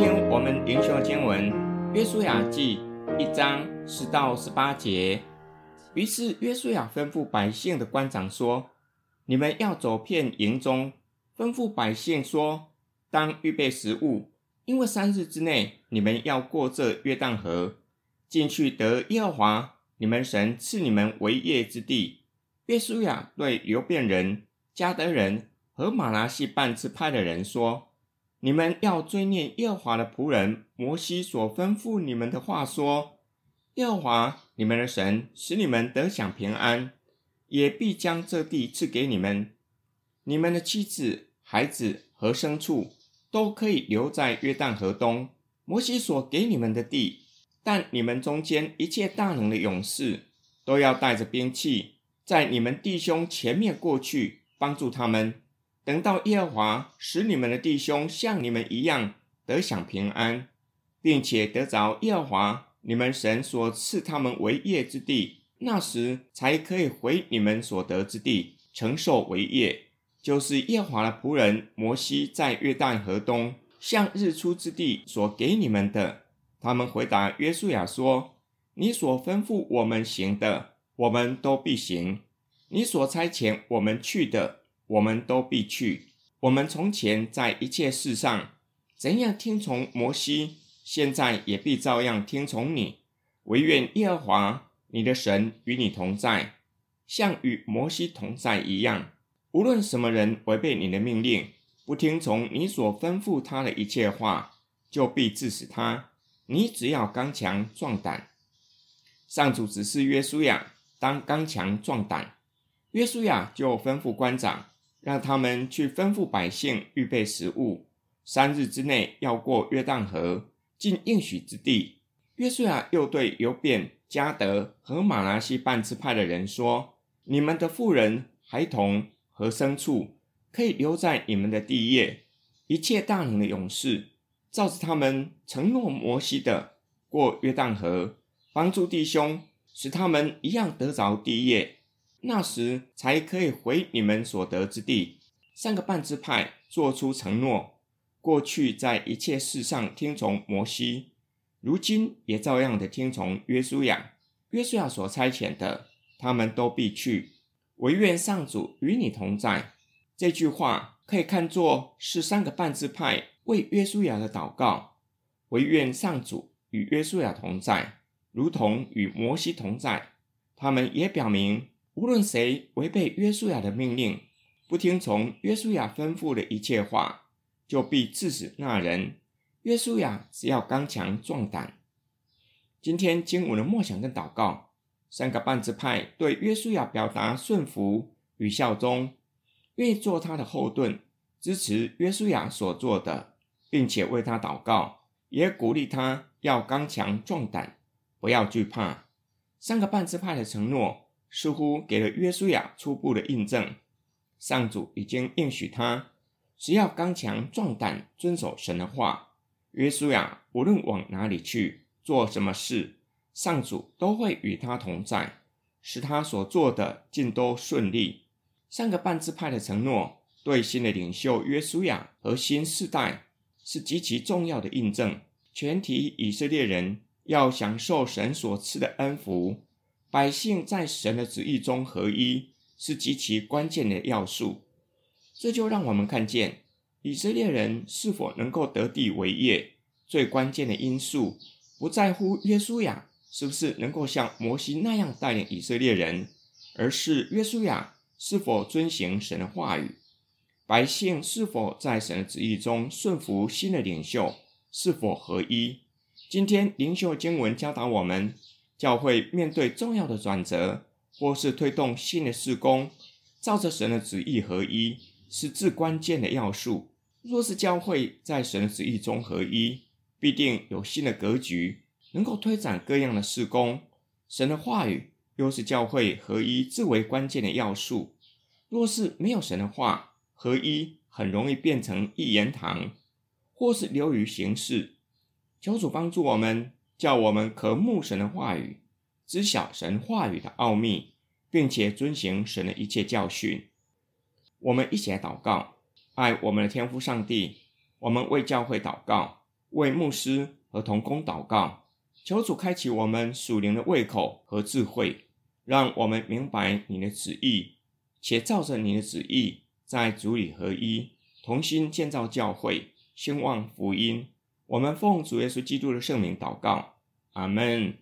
天我们灵修经文《约书亚记》一章十到十八节。于是约书亚吩咐百姓的官长说：“你们要走遍营中，吩咐百姓说，当预备食物，因为三日之内你们要过这约旦河，进去得耶和华你们神赐你们为业之地。”约书亚对流便人、迦得人和玛拿西半支派的人说。你们要追念耶和华的仆人摩西所吩咐你们的话，说：耶和华你们的神使你们得享平安，也必将这地赐给你们。你们的妻子、孩子和牲畜都可以留在约旦河东，摩西所给你们的地。但你们中间一切大能的勇士都要带着兵器，在你们弟兄前面过去，帮助他们。等到耶和华使你们的弟兄像你们一样得享平安，并且得着耶和华你们神所赐他们为业之地，那时才可以回你们所得之地承受为业。就是耶和华的仆人摩西在约旦河东向日出之地所给你们的。他们回答约书亚说：“你所吩咐我们行的，我们都必行；你所差遣我们去的。”我们都必去。我们从前在一切事上怎样听从摩西，现在也必照样听从你。惟愿耶和华你的神与你同在，像与摩西同在一样。无论什么人违背你的命令，不听从你所吩咐他的一切话，就必治死他。你只要刚强壮胆。上主指示约书亚当刚强壮胆，约书亚就吩咐官长。让他们去吩咐百姓预备食物，三日之内要过约旦河，进应许之地。约书亚又对犹便、迦得和玛拿西半支派的人说：“你们的妇人、孩童和牲畜可以留在你们的地业，一切大能的勇士，照着他们承诺摩西的，过约旦河，帮助弟兄，使他们一样得着地业。”那时才可以回你们所得之地。三个半支派做出承诺，过去在一切事上听从摩西，如今也照样的听从约书亚。约书亚所差遣的，他们都必去。惟愿上主与你同在。这句话可以看作是三个半支派为约书亚的祷告。惟愿上主与约书亚同在，如同与摩西同在。他们也表明。无论谁违背约书亚的命令，不听从约书亚吩咐的一切话，就必治死那人。约书亚只要刚强壮胆。今天经文的默想跟祷告，三个半支派对约书亚表达顺服与效忠，愿意做他的后盾，支持约书亚所做的，并且为他祷告，也鼓励他要刚强壮胆，不要惧怕。三个半支派的承诺。似乎给了约书亚初步的印证，上主已经应许他，只要刚强壮胆，遵守神的话，约书亚无论往哪里去，做什么事，上主都会与他同在，使他所做的尽都顺利。三个半支派的承诺，对新的领袖约书亚和新世代是极其重要的印证。全体以色列人要享受神所赐的恩福。百姓在神的旨意中合一，是极其关键的要素。这就让我们看见，以色列人是否能够得地为业，最关键的因素不在乎约书亚是不是能够像摩西那样带领以色列人，而是约书亚是否遵行神的话语，百姓是否在神的旨意中顺服新的领袖，是否合一。今天灵修经文教导我们。教会面对重要的转折，或是推动新的事工，照着神的旨意合一，是至关键的要素。若是教会在神的旨意中合一，必定有新的格局，能够推展各样的事工。神的话语又是教会合一至为关键的要素。若是没有神的话，合一很容易变成一言堂，或是流于形式。求主帮助我们。叫我们渴慕神的话语，知晓神话语的奥秘，并且遵行神的一切教训。我们一起来祷告，爱我们的天父上帝。我们为教会祷告，为牧师和同工祷告，求主开启我们属灵的胃口和智慧，让我们明白你的旨意，且照着你的旨意，在主里合一，同心建造教会，兴旺福音。我们奉主耶稣基督的圣名祷告，阿门。